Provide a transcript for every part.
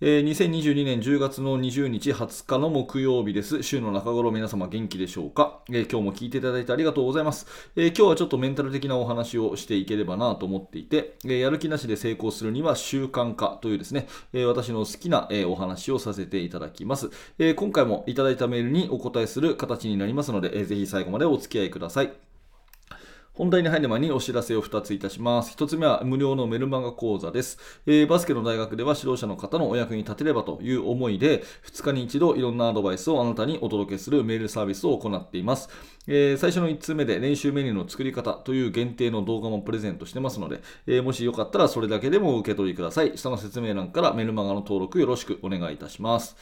えー、2022年10月の20日20日の木曜日です。週の中頃皆様元気でしょうか、えー、今日も聞いていただいてありがとうございます、えー、今日はちょっとメンタル的なお話をしていければなと思っていて、えやる気なしで成功するには習慣化というですね、え私の好きな、えお話をさせていただきます、え今回もいただいたメールにお答えする形になりますので、えー、ぜひ最後までお付き合いください。本題に入る前にお知らせを2ついたします。1つ目は無料のメルマガ講座です。えー、バスケの大学では指導者の方のお役に立てればという思いで、2日に一度いろんなアドバイスをあなたにお届けするメールサービスを行っています。えー、最初の1つ目で練習メニューの作り方という限定の動画もプレゼントしてますので、えー、もしよかったらそれだけでも受け取りください。下の説明欄からメルマガの登録よろしくお願いいたします。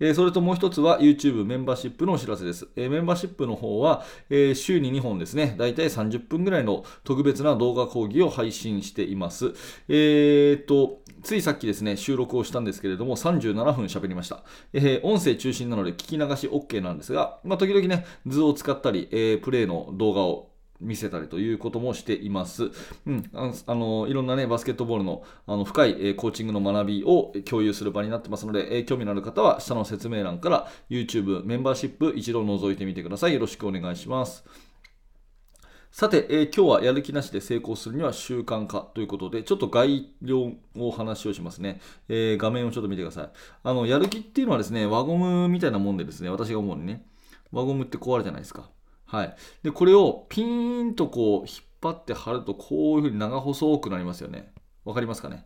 えそれともう一つは YouTube メンバーシップのお知らせです。えメンバーシップの方は、え週に2本ですね、だいたい30分ぐらいの特別な動画講義を配信しています。えー、と、ついさっきですね、収録をしたんですけれども、37分喋りました。え、音声中心なので聞き流し OK なんですが、まあ、時々ね、図を使ったり、え、プレイの動画を見せたりということもしています。うん、あのいろんなね、バスケットボールのあの深い、え、コーチングの学びを共有する場になってますので、え、興味のある方は下の説明欄から YouTube メンバーシップ一度覗いてみてください。よろしくお願いします。さて、えー、今日はやる気なしで成功するには習慣化ということで、ちょっと概要を話をしますね、えー、画面をちょっと見てください。あの、やる気っていうのはですね、輪ゴムみたいなもんでですね、私が思うにね、輪ゴムって壊れじゃないですか？はい。で、これをピーンとこう引っ張って貼るとこういうふうに長細くなりますよね。わかりますかね？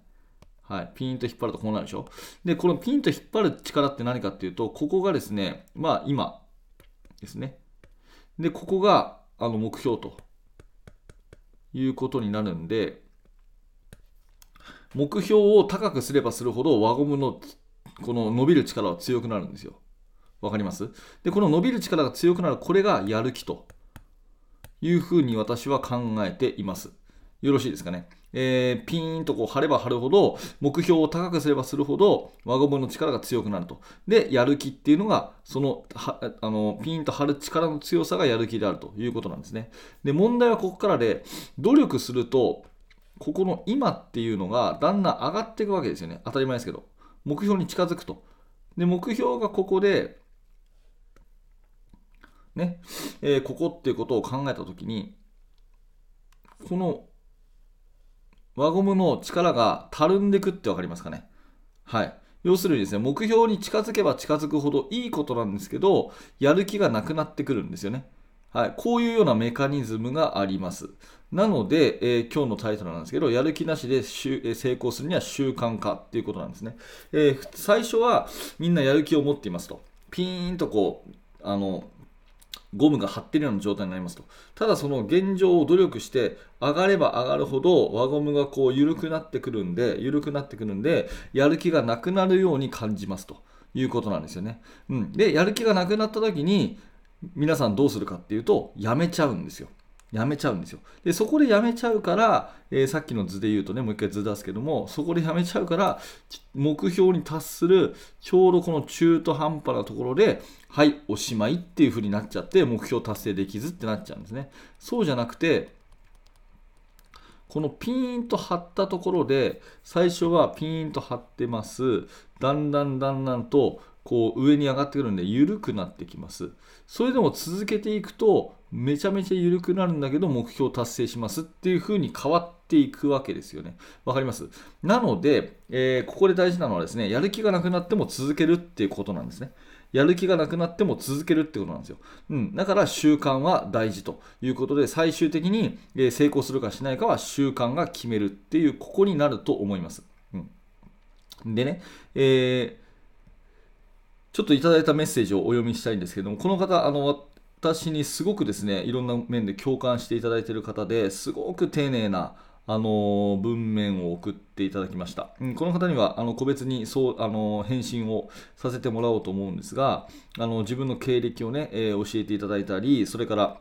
はい。ピーンと引っ張るとこうなるでしょ？で、このピンと引っ張る力って何かっていうと、ここがですね、まあ今ですね。で、ここがあの目標ということになるんで、目標を高くすればするほど輪ゴムのこの伸びる力は強くなるんですよ。わかります？で、この伸びる力が強くなる、これがやる気というふうに私は考えています。よろしいですかね？えー、ピーンとこう張れば張るほど、目標を高くすればするほど、輪ゴムの力が強くなると。で、やる気っていうのが、その、はあのピーンと張る力の強さがやる気であるということなんですね。で、問題はここからで、努力すると、ここの今っていうのがだんだん上がっていくわけですよね。当たり前ですけど。目標に近づくと。で、目標がここで、ね、えー、ここっていうことを考えたときに、この輪ゴムの力がたるんでくって分かりますかね？はい。要するにですね、目標に近づけば近づくほどいいことなんですけど、やる気がなくなってくるんですよね。はい。こういうようなメカニズムがあります。なので、えー、今日のタイトルなんですけど、やる気なしで成功するには習慣化っていうことなんですね。えー、最初はみんなやる気を持っていますと。ピーンとこう、あの、ゴムが張ってるような状態になりますと。ただその現状を努力して上がれば上がるほど輪ゴムがこう緩くなってくるんで、緩くなってくるんで、やる気がなくなるように感じますということなんですよね。うん。で、やる気がなくなった時に皆さんどうするかっていうと、やめちゃうんですよ。やめちゃうんですよ。で、そこでやめちゃうから、えー、さっきの図で言うとね、もう一回図出すけども、そこでやめちゃうから、目標に達する、ちょうどこの中途半端なところで、はい、おしまいっていう風になっちゃって、目標達成できずってなっちゃうんですね。そうじゃなくて、このピーンと張ったところで、最初はピーンと張ってます。だんだんだんだんと、こう上に上がってくるんで緩くなってきます。それでも続けていくとめちゃめちゃ緩くなるんだけど目標達成しますっていう風に変わっていくわけですよね。わかります？なので、えー、ここで大事なのはですね、やる気がなくなっても続けるっていうことなんですね。やる気がなくなっても続けるってことなんですよ。うん。だから習慣は大事ということで、最終的に成功するかしないかは習慣が決めるっていう、ここになると思います。うん。でね、えーちょっといただいたメッセージをお読みしたいんですけども、この方、あの私にすごくですね、いろんな面で共感していただいている方ですごく丁寧なあの文面を送っていただきました。うん、この方にはあの個別にそうあの返信をさせてもらおうと思うんですが、あの自分の経歴をね、えー、教えていただいたり、それから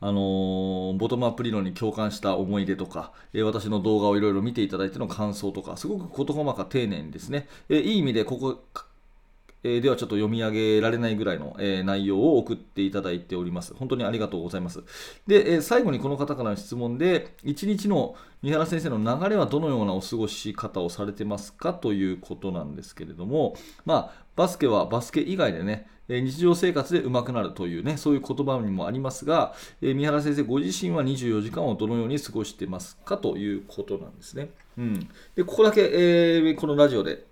あの、ボトムアップ理論に共感した思い出とか、えー、私の動画をいろいろ見ていただいての感想とか、すごく事細か丁寧にですね、えー、いい意味でここ、えではちょっと読み上げられないぐらいの、え内容を送っていただいております。本当にありがとうございます。で、え最後にこの方からの質問で、1日の三原先生の流れはどのようなお過ごし方をされてますかということなんですけれども、まあ、バスケはバスケ以外でね、日常生活で上手くなるというね、そういう言葉にもありますが、え三原先生ご自身は24時間をどのように過ごしてますかということなんですね。うん、でここだけ、えー、このラジオで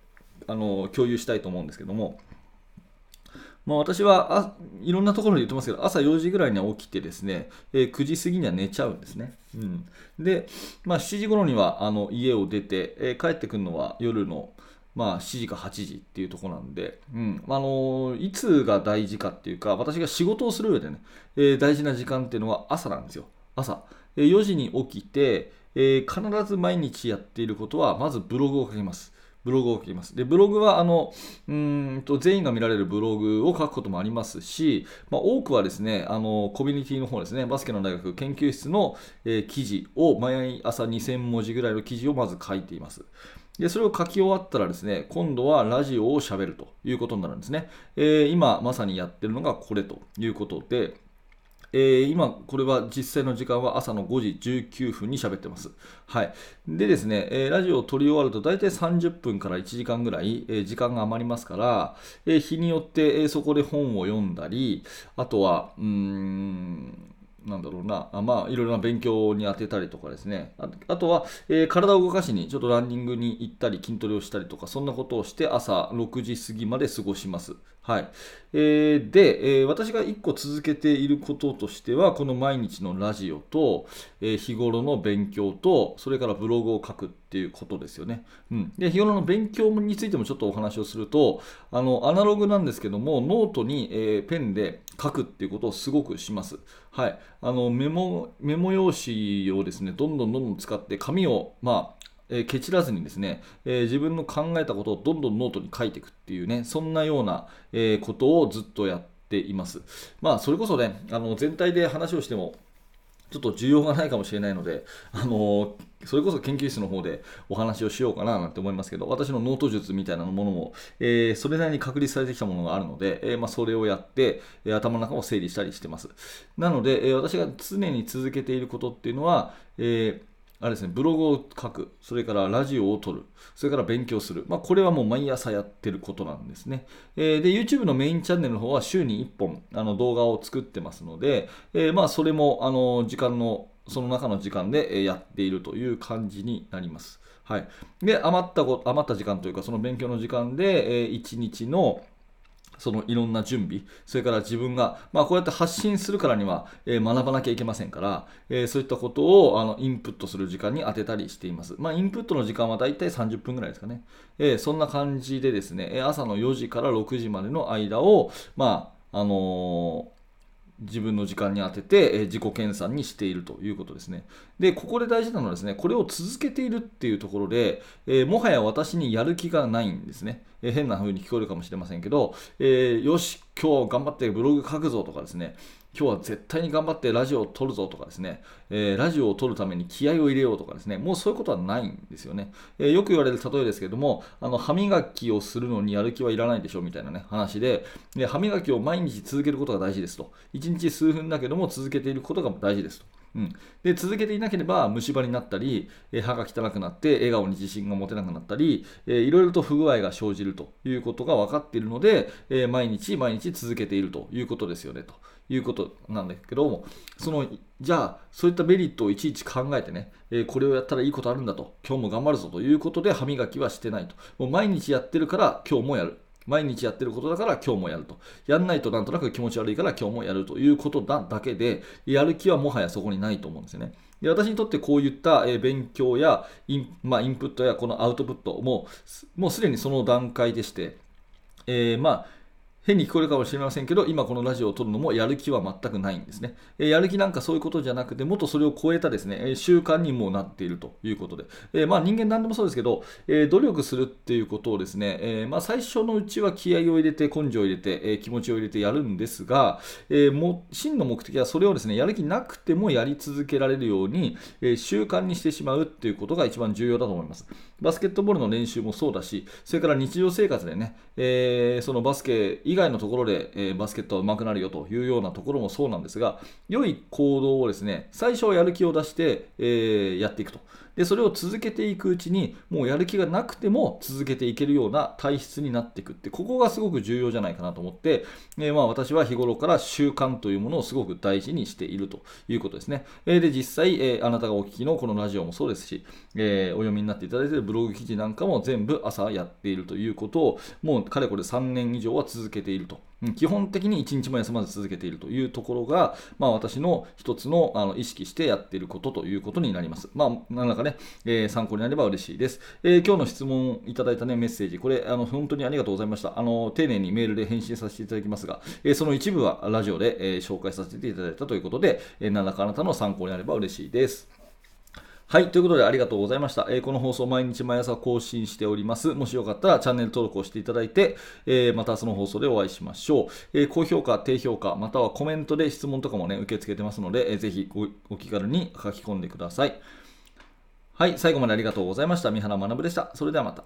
あの共有したいと思うんですけども、まあ、私はあいろんなところで言ってますけど朝4時ぐらいには起きてですね、えー、9時過ぎには寝ちゃうんですね。うん、で、まあ、7時頃にはあの家を出て、えー、帰ってくるのは夜のまあ、7時か8時っていうところなんで、うんあのいつが大事かっていうか、私が仕事をする上でね、えー、大事な時間っていうのは朝なんですよ。朝。え、4時に起きて、え、必ず毎日やっていることは、まずブログを書きます。ブログを書きます。で、ブログは、あの、うんと、全員が見られるブログを書くこともありますし、まあ、多くはですね、あの、コミュニティの方ですね、バスケの大学研究室の、えー、記事を、毎朝2000文字ぐらいの記事をまず書いています。で、それを書き終わったらですね、今度はラジオを喋るということになるんですね。えー、今まさにやってるのがこれということで、えー、今、これは実際の時間は朝の5時19分に喋ってます。はい。でですね、えー、ラジオを撮り終わると大体30分から1時間ぐらい、えー、時間が余りますから、え日によって、えそこで本を読んだり、あとは、うーん、なんだろうな、あまあ、いろいろな勉強に当てたりとかですね、あとは、えー、体を動かしにちょっとランニングに行ったり、筋トレをしたりとか、そんなことをして朝6時過ぎまで過ごします。はい。えー、で、えー、私が1個続けていることとしては、この毎日のラジオと、えー、日頃の勉強と、それからブログを書くっていうことですよね。うん、で日頃の勉強についてもちょっとお話をすると、あのアナログなんですけども、ノートに、えペンで書くっていうことをすごくします。はい。あのメモメモ用紙をですね、どんどんどんどん使って、紙を、まあ、えー、ケチらずにですね、えー、自分の考えたことをどんどんノートに書いていくっていうね、そんなような、えー、ことをずっとやっています。まあ、それこそね、あの全体で話をしても、ちょっと需要がないかもしれないので、あのそれこそ研究室の方でお話をしようかななんて思いますけど、私のノート術みたいなものも、えー、それなりに確立されてきたものがあるので、えー、まあ、それをやって、えー、頭の中を整理したりしてます。なので、え私が常に続けていることっていうのは、えーあれですね、ブログを書く、それからラジオを撮る、それから勉強する。まあ、これはもう毎朝やってることなんですね。えー、で、YouTube のメインチャンネルの方は週に1本あの動画を作ってますので、えー、まあ、それもあの時間の、その中の時間でやっているという感じになります。はい。で、余った余った時間というか、その勉強の時間で、えー、1日のそのいろんな準備、それから自分が、まあ、こうやって発信するからには、えー、学ばなきゃいけませんから、えー、そういったことをあのインプットする時間に当てたりしています。まあ、インプットの時間はだいたい30分ぐらいですかね。えー、そんな感じでですね、朝の4時から6時までの間を、まあ、あの自分の時間に当てて、え自己研鑽にしているということですね。で、ここで大事なのはですね、これを続けているっていうところで、えー、もはや私にやる気がないんですね。えー、変な風に聞こえるかもしれませんけど、えー、よし、今日頑張ってブログ書くぞとかですね、今日は絶対に頑張ってラジオを撮るぞとかですね、えー、ラジオを撮るために気合を入れようとかですね、もうそういうことはないんですよね。えー、よく言われる例えですけども、あの歯磨きをするのにやる気はいらないでしょみたいなね、話でで、歯磨きを毎日続けることが大事ですと。1日数分だけども続けていることが大事ですと。うん、で続けていなければ虫歯になったり、え歯が汚くなって笑顔に自信が持てなくなったり、えー、いろいろと不具合が生じるということが分かっているので、えー、毎日毎日続けているということですよねということなんだけどもそのじゃあそういったメリットをいちいち考えてね、え、これをやったらいいことあるんだと今日も頑張るぞということで歯磨きはしてないと。もう毎日やってるから今日もやる。毎日やってることだから今日もやると。やんないとなんとなく気持ち悪いから今日もやるということだだけで、やる気はもはやそこにないと思うんですよね。で私にとってこういった、勉強やイン,、まあ、インプットやこのアウトプットももうすでにその段階でして、えー、まあ変に聞こえるかもしれませんけど、今このラジオを撮るのもやる気は全くないんですね。え、やる気なんかそういうことじゃなくて、もっとそれを超えたですね、え、習慣にもなっているということで、え、まあ人間何でもそうですけど、え努力するっていうことをですね、えまあ最初のうちは気合を入れて、根性を入れて、え気持ちを入れてやるんですが、えも真の目的はそれをですね、やる気なくてもやり続けられるように、え習慣にしてしまうっていうことが一番重要だと思います。バスケットボールの練習もそうだし、それから日常生活でね、えそのバスケ以外のところで、えバスケットは上手くなるよというようなところもそうなんですが、良い行動をですね、最初はやる気を出して、えー、やっていくと。で、それを続けていくうちに、もうやる気がなくても続けていけるような体質になっていくって、ここがすごく重要じゃないかなと思って、えー、まあ私は日頃から習慣というものをすごく大事にしているということですね。えー、で、実際、え、あなたがお聞きのこのラジオもそうですし、えお読みになっていただいているブログ記事なんかも全部朝やっているということを、もうかれこれ3年以上は続けていると。基本的に1日も休まず続けているというところが、まあ、私の一つのあの意識してやっていることということになります。まあ、何らかね、えー、参考になれば嬉しいです。えー、今日の質問いただいた、ね、メッセージ、これあの本当にありがとうございました。あの丁寧にメールで返信させていただきますが、えー、その一部はラジオで、え紹介させていただいたということで、え何らかあなたの参考になれば嬉しいです。はい。ということでありがとうございました。えー、この放送毎日毎朝更新しております。もしよかったらチャンネル登録をしていただいて、えー、またその放送でお会いしましょう。えー、高評価、低評価、またはコメントで質問とかもね、受け付けてますので、えー、ぜひお気軽に書き込んでください。はい。最後までありがとうございました。三原学でした。それではまた。